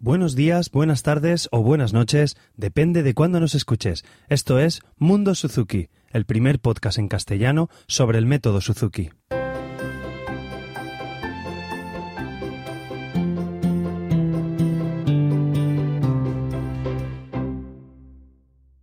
Buenos días, buenas tardes o buenas noches, depende de cuándo nos escuches. Esto es Mundo Suzuki, el primer podcast en castellano sobre el método Suzuki.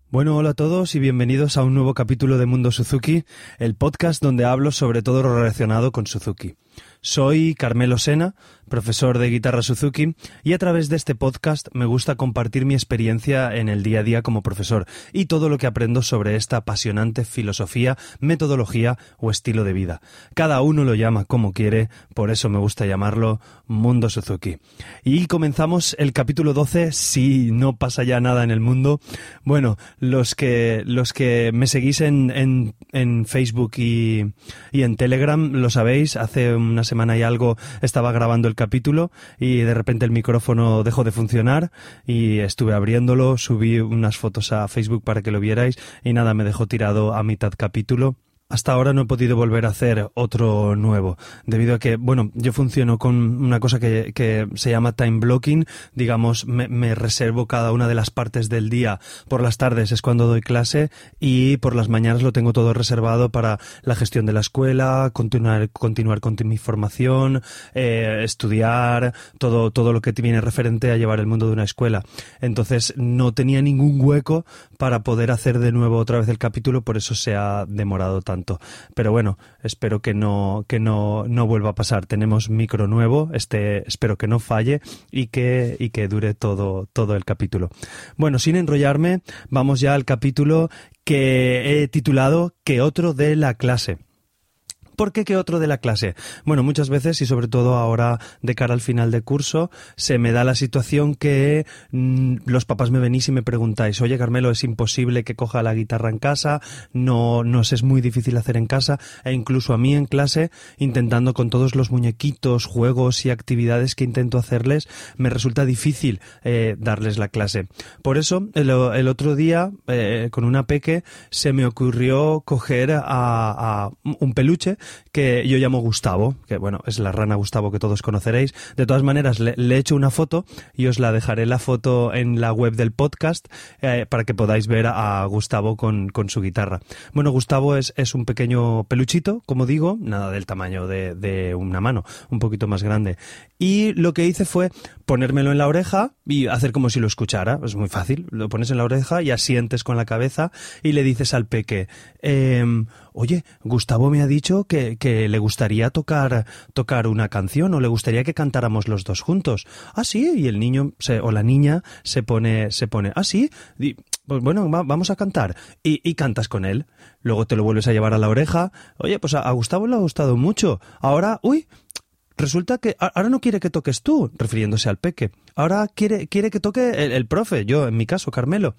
Bueno, hola a todos y bienvenidos a un nuevo capítulo de Mundo Suzuki, el podcast donde hablo sobre todo lo relacionado con Suzuki. Soy Carmelo Sena, profesor de guitarra Suzuki, y a través de este podcast me gusta compartir mi experiencia en el día a día como profesor y todo lo que aprendo sobre esta apasionante filosofía, metodología o estilo de vida. Cada uno lo llama como quiere, por eso me gusta llamarlo Mundo Suzuki. Y comenzamos el capítulo 12, si no pasa ya nada en el mundo. Bueno, los que, los que me seguís en, en, Facebook y, y en Telegram lo sabéis, hace una semana y algo estaba grabando el capítulo y de repente el micrófono dejó de funcionar y estuve abriéndolo, subí unas fotos a Facebook para que lo vierais y nada, me dejó tirado a mitad capítulo hasta ahora no he podido volver a hacer otro nuevo, debido a que, bueno, yo funciono con una cosa que, que se llama time blocking, digamos, me, reservo cada una de las partes del día. Por las tardes es cuando doy clase y por las mañanas lo tengo todo reservado para la gestión de la escuela, continuar, continuar con mi formación, eh, estudiar, todo, todo lo que viene referente a llevar el mundo de una escuela. Entonces no tenía ningún hueco para poder hacer de nuevo otra vez el capítulo, por eso se ha demorado tanto. Pero bueno, espero que no, que no, no vuelva a pasar. Tenemos micro nuevo, este, espero que no falle y que, y que dure todo, todo el capítulo. Bueno, sin enrollarme, vamos ya al capítulo que he titulado Que otro de la clase. ¿Por qué que otro de la clase? Bueno, muchas veces y sobre todo ahora de cara al final de curso se me da la situación que mm, los papás me venís y me preguntáis, oye Carmelo, es imposible que coja la guitarra en casa, no nos es muy difícil hacer en casa e incluso a mí en clase intentando con todos los muñequitos, juegos y actividades que intento hacerles me resulta difícil eh, darles la clase. Por eso el, otro día eh, con una peque se me ocurrió coger a, a un peluche que yo llamo Gustavo, que bueno, es la rana Gustavo que todos conoceréis. De todas maneras, le, he hecho una foto y os la dejaré la foto en la web del podcast eh, para que podáis ver a, Gustavo con, con, su guitarra. Bueno, Gustavo es, es, un pequeño peluchito, como digo, nada del tamaño de, de una mano, un poquito más grande. Y lo que hice fue ponérmelo en la oreja y hacer como si lo escuchara. Es muy fácil. Lo pones en la oreja y asientes con la cabeza y le dices al peque, eh, oye, Gustavo me ha dicho que, que, le gustaría tocar, tocar una canción o le gustaría que cantáramos los dos juntos. Ah, sí, y el niño se, o la niña se pone, se pone, ah, sí, pues bueno, vamos a cantar. Y, y, cantas con él. Luego te lo vuelves a llevar a la oreja. Oye, pues a, a Gustavo le ha gustado mucho. Ahora, uy, resulta que ahora no quiere que toques tú, refiriéndose al peque. Ahora quiere, quiere que toque el, profe, yo en mi caso, Carmelo.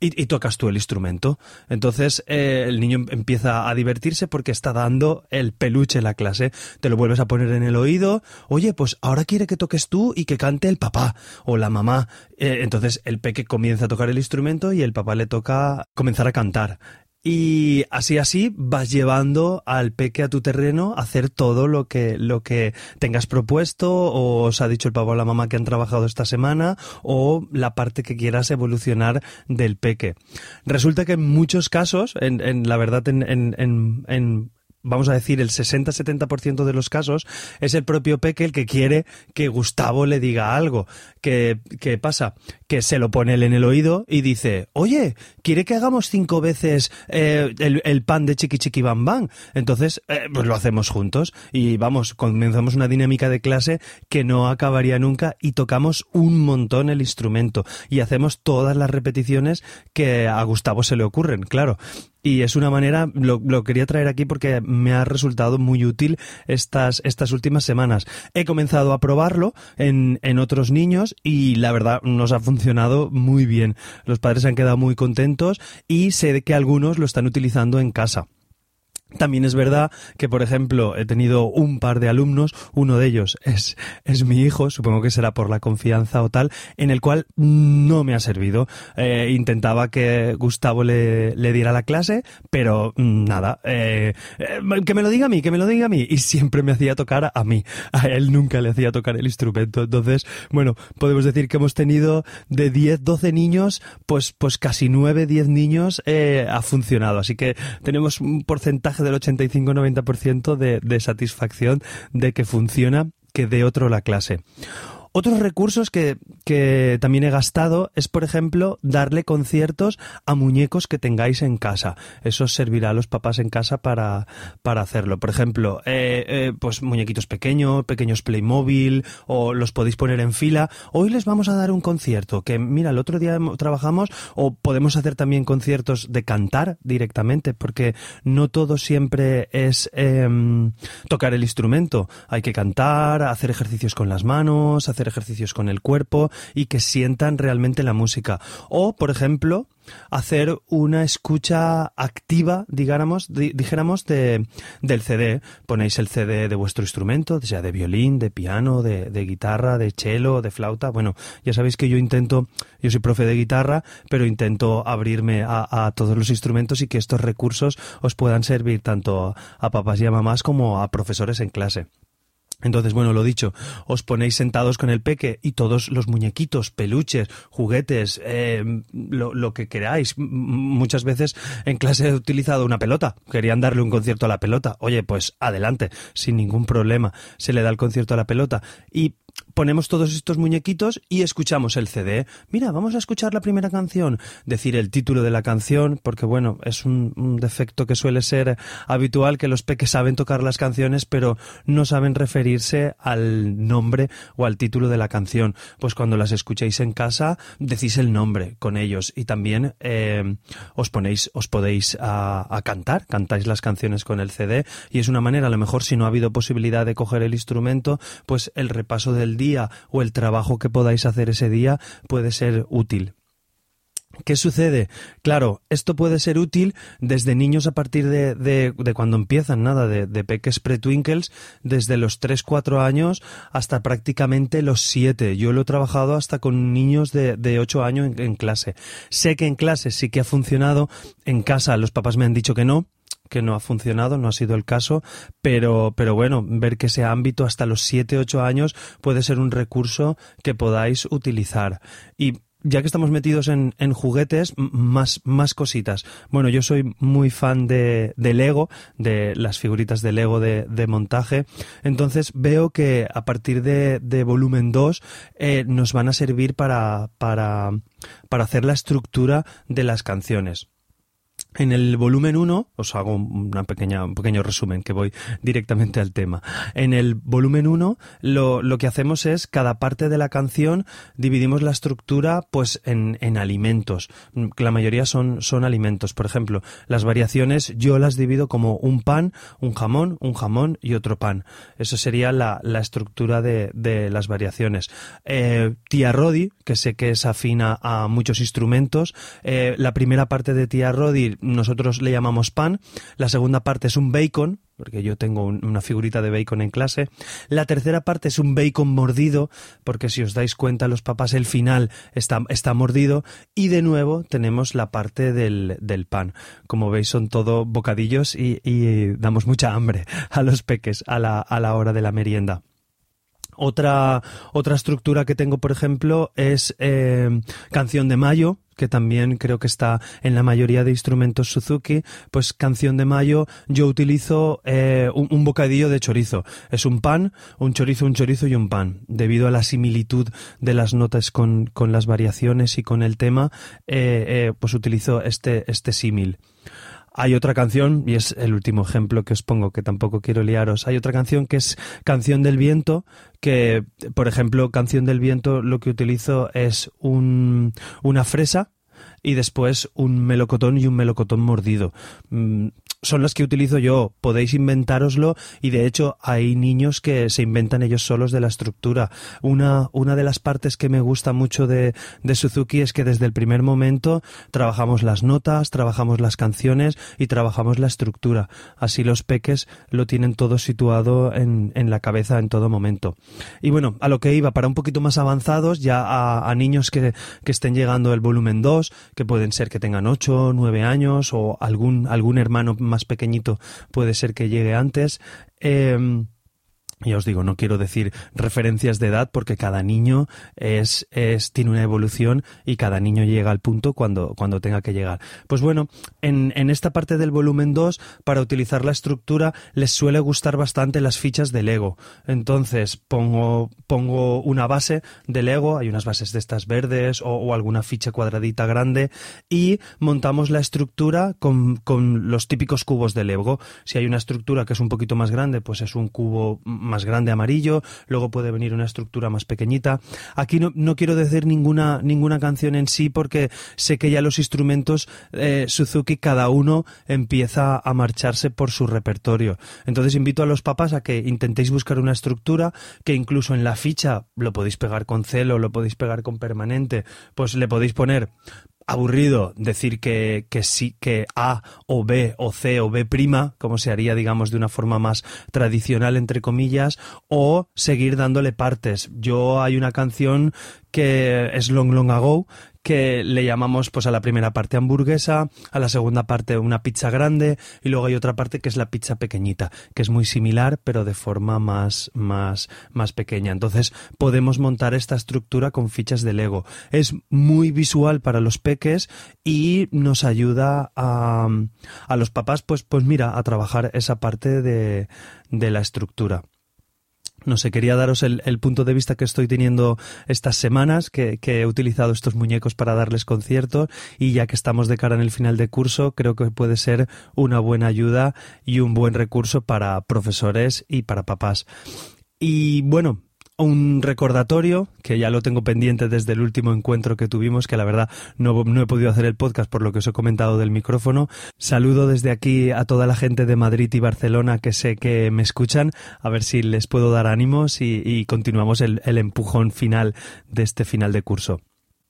Y, tocas tú el instrumento. Entonces eh, el niño empieza a divertirse porque está dando el peluche en la clase. Te lo vuelves a poner en el oído. Oye, pues ahora quiere que toques tú y que cante el papá o la mamá. Eh, entonces el peque comienza a tocar el instrumento y el papá le toca comenzar a cantar. Y así así vas llevando al peque a tu terreno a hacer todo lo que, lo que tengas propuesto o os ha dicho el papá o la mamá que han trabajado esta semana o la parte que quieras evolucionar del peque. Resulta que en muchos casos, en, en la verdad, en, en, en vamos a decir, el 60-70% de los casos, es el propio Peque el que quiere que Gustavo le diga algo. ¿Qué, ¿Qué, pasa? Que se lo pone él en el oído y dice, oye, ¿quiere que hagamos cinco veces eh, el, pan de chiqui chiqui bam bam? Entonces, eh, pues lo hacemos juntos y vamos, comenzamos una dinámica de clase que no acabaría nunca y tocamos un montón el instrumento y hacemos todas las repeticiones que a Gustavo se le ocurren, claro. Y es una manera, lo, lo, quería traer aquí porque me ha resultado muy útil estas, estas últimas semanas. He comenzado a probarlo en, en otros niños y la verdad nos ha funcionado muy bien. Los padres han quedado muy contentos y sé que algunos lo están utilizando en casa. También es verdad que, por ejemplo, he tenido un par de alumnos, uno de ellos es, es mi hijo, supongo que será por la confianza o tal, en el cual no me ha servido. Eh, intentaba que Gustavo le, le, diera la clase, pero mm, nada, eh, eh, que me lo diga a mí, que me lo diga a mí, y siempre me hacía tocar a mí. A él nunca le hacía tocar el instrumento. Entonces, bueno, podemos decir que hemos tenido de 10, 12 niños, pues, pues casi 9, 10 niños ha funcionado. Así que tenemos un porcentaje del 85-90% de, de satisfacción de que funciona que de otro la clase. Otros recursos que, que, también he gastado es, por ejemplo, darle conciertos a muñecos que tengáis en casa. Eso servirá a los papás en casa para, para hacerlo. Por ejemplo, eh, eh, pues muñequitos pequeños, pequeños Playmobil, o los podéis poner en fila. Hoy les vamos a dar un concierto, que mira, el otro día trabajamos, o podemos hacer también conciertos de cantar directamente, porque no todo siempre es em, tocar el instrumento. Hay que cantar, hacer ejercicios con las manos, ejercicios con el cuerpo y que sientan realmente la música. O, por ejemplo, hacer una escucha activa, digáramos, dijéramos, de, del CD. Ponéis el CD de vuestro instrumento, sea de violín, de piano, de, guitarra, de cello, de flauta. Bueno, ya sabéis que yo intento, yo soy profe de guitarra, pero intento abrirme a, a todos los instrumentos y que estos recursos os puedan servir tanto a papás y a mamás como a profesores en clase. Entonces, bueno, lo dicho, os ponéis sentados con el peque y todos los muñequitos, peluches, juguetes, eh, lo, lo, que queráis. Muchas veces en clase he utilizado una pelota, querían darle un concierto a la pelota. Oye, pues adelante, sin ningún problema, se le da el concierto a la pelota. Y ponemos todos estos muñequitos y escuchamos el CD. Mira, vamos a escuchar la primera canción, decir el título de la canción, porque bueno, es un, defecto que suele ser habitual que los peques saben tocar las canciones, pero no saben referirse al nombre o al título de la canción. Pues cuando las escuchéis en casa, decís el nombre con ellos y también eh, os ponéis, os podéis a, cantar, cantáis las canciones con el CD y es una manera, a lo mejor si no ha habido posibilidad de coger el instrumento, pues el repaso del día o el trabajo que podáis hacer ese día puede ser útil. ¿Qué sucede? Claro, esto puede ser útil desde niños a partir de, de, cuando empiezan, nada, de, de peques pre-twinkles, desde los 3-4 años hasta prácticamente los 7. Yo lo he trabajado hasta con niños de, de 8 años en, en clase. Sé que en clase sí que ha funcionado, en casa los papás me han dicho que no, que no ha funcionado, no ha sido el caso, pero, pero bueno, ver que ese ámbito hasta los 7, 8 años puede ser un recurso que podáis utilizar. Y ya que estamos metidos en, juguetes, más, más cositas. Bueno, yo soy muy fan de, de Lego, de las figuritas de Lego de, montaje. Entonces veo que a partir de, de volumen 2 eh, nos van a servir para, para, para hacer la estructura de las canciones. En el volumen 1, os hago una pequeña, un pequeño resumen que voy directamente al tema. En el volumen 1 lo, lo, que hacemos es cada parte de la canción dividimos la estructura pues en, en alimentos. La mayoría son, son alimentos. Por ejemplo, las variaciones yo las divido como un pan, un jamón, un jamón y otro pan. Eso sería la, la estructura de, de, las variaciones. Eh, tía Rodi, que sé que es afina a muchos instrumentos, eh, la primera parte de Tía Rodi nosotros le llamamos pan. La segunda parte es un bacon, porque yo tengo una figurita de bacon en clase. La tercera parte es un bacon mordido, porque si os dais cuenta, los papás, el final está, está mordido. Y de nuevo tenemos la parte del, del pan. Como veis, son todo bocadillos y, y, damos mucha hambre a los peques a la, a la hora de la merienda. Otra, otra estructura que tengo, por ejemplo, es eh, Canción de Mayo, que también creo que está en la mayoría de instrumentos Suzuki, pues canción de mayo yo utilizo eh, un, bocadillo de chorizo. Es un pan, un chorizo, un chorizo y un pan. Debido a la similitud de las notas con, con las variaciones y con el tema, eh, eh, pues utilizo este, este símil. Hay otra canción, y es el último ejemplo que os pongo, que tampoco quiero liaros. Hay otra canción que es Canción del Viento, que, por ejemplo, Canción del Viento lo que utilizo es un, una fresa y después un melocotón y un melocotón mordido. Son las que utilizo yo. Podéis inventároslo y de hecho hay niños que se inventan ellos solos de la estructura. Una, una de las partes que me gusta mucho de, de Suzuki es que desde el primer momento trabajamos las notas, trabajamos las canciones y trabajamos la estructura. Así los peques lo tienen todo situado en, en la cabeza en todo momento. Y bueno, a lo que iba, para un poquito más avanzados, ya a, a niños que, que estén llegando el volumen 2, que pueden ser que tengan 8, 9 años o algún, algún hermano más pequeñito puede ser que llegue antes. Eh, ya os digo, no quiero decir referencias de edad porque cada niño es, es, tiene una evolución y cada niño llega al punto cuando, cuando tenga que llegar. Pues bueno, en, en esta parte del volumen 2, para utilizar la estructura, les suele gustar bastante las fichas de Lego. Entonces, pongo, pongo una base de Lego, hay unas bases de estas verdes o, o alguna ficha cuadradita grande y montamos la estructura con, con los típicos cubos de Lego. Si hay una estructura que es un poquito más grande, pues es un cubo más grande amarillo, luego puede venir una estructura más pequeñita. Aquí no, no quiero decir ninguna, ninguna canción en sí porque sé que ya los instrumentos eh, Suzuki cada uno empieza a marcharse por su repertorio. Entonces invito a los papás a que intentéis buscar una estructura que incluso en la ficha lo podéis pegar con celo, lo podéis pegar con permanente, pues le podéis poner aburrido decir que, que sí, que A o B o C o B prima, como se haría, digamos, de una forma más tradicional, entre comillas, o seguir dándole partes. Yo hay una canción que es Long Long Ago, que le llamamos pues a la primera parte hamburguesa, a la segunda parte una pizza grande y luego hay otra parte que es la pizza pequeñita, que es muy similar pero de forma más más más pequeña. Entonces, podemos montar esta estructura con fichas de Lego. Es muy visual para los peques y nos ayuda a, a los papás pues pues mira, a trabajar esa parte de de la estructura. No sé, quería daros el, el, punto de vista que estoy teniendo estas semanas, que, que, he utilizado estos muñecos para darles conciertos y ya que estamos de cara en el final de curso, creo que puede ser una buena ayuda y un buen recurso para profesores y para papás. Y bueno, un recordatorio, que ya lo tengo pendiente desde el último encuentro que tuvimos, que la verdad no, no, he podido hacer el podcast por lo que os he comentado del micrófono. Saludo desde aquí a toda la gente de Madrid y Barcelona que sé que me escuchan, a ver si les puedo dar ánimos y, continuamos el empujón final de este final de curso.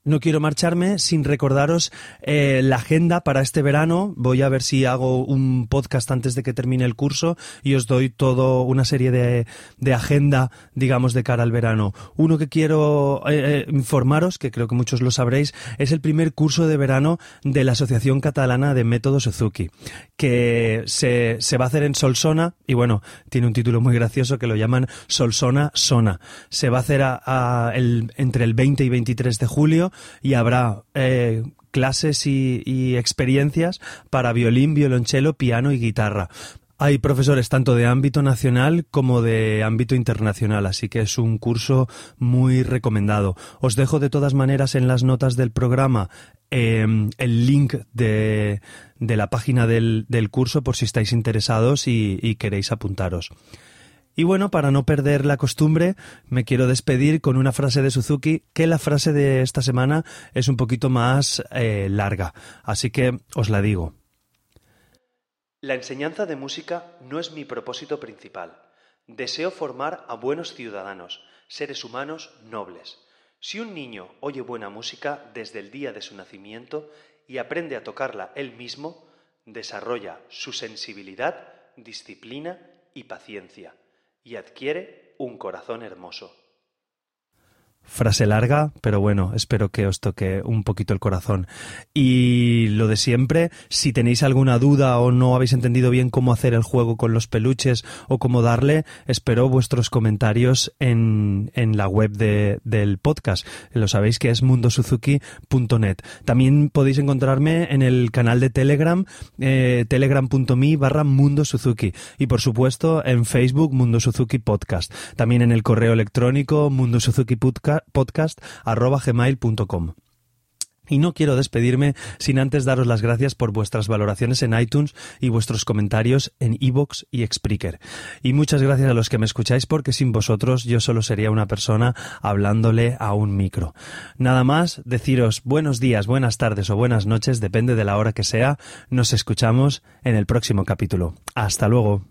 No quiero marcharme sin recordaros eh, la agenda para este verano. Voy a ver si hago un podcast antes de que termine el curso y os doy todo una serie de, de agenda, digamos, de cara al verano. Uno que quiero eh, eh, informaros, que creo que muchos lo sabréis, es el primer curso de verano de la Asociación Catalana de Método Suzuki, que se, se va a hacer en Solsona y bueno, tiene un título muy gracioso que lo llaman Solsona Sona. Se va a hacer a, el, entre el 20 y 23 de julio y habrá eh, clases y, experiencias para violín, violonchelo, piano y guitarra. Hay profesores tanto de ámbito nacional como de ámbito internacional, así que es un curso muy recomendado. Os dejo de todas maneras en las notas del programa eh, el link de, de la página del, del, curso por si estáis interesados y queréis apuntaros. Y bueno, para no perder la costumbre, me quiero despedir con una frase de Suzuki, que la frase de esta semana es un poquito más eh, larga, así que os la digo. La enseñanza de música no es mi propósito principal. Deseo formar a buenos ciudadanos, seres humanos nobles. Si un niño oye buena música desde el día de su nacimiento y aprende a tocarla él mismo, desarrolla su sensibilidad, disciplina y paciencia y adquiere un corazón hermoso. Frase larga, pero bueno, espero que os toque un poquito el corazón. Y lo de siempre, si tenéis alguna duda o no habéis entendido bien cómo hacer el juego con los peluches o cómo darle, espero vuestros comentarios en, en la web de, del podcast. Lo sabéis que es mundosuzuki.net. También podéis encontrarme en el canal de Telegram, eh, telegram.me barra mundosuzuki. Y por supuesto en Facebook Mundo Suzuki Podcast. También en el correo electrónico podcast podcast arroba gmail.com. Y no quiero despedirme sin antes daros las gracias por vuestras valoraciones en iTunes y vuestros comentarios en iVoox y Spreaker. Y muchas gracias a los que me escucháis porque sin vosotros yo solo sería una persona hablándole a un micro. Nada más, deciros buenos días, buenas tardes o buenas noches, depende de la hora que sea. Nos escuchamos en el próximo capítulo. Hasta luego.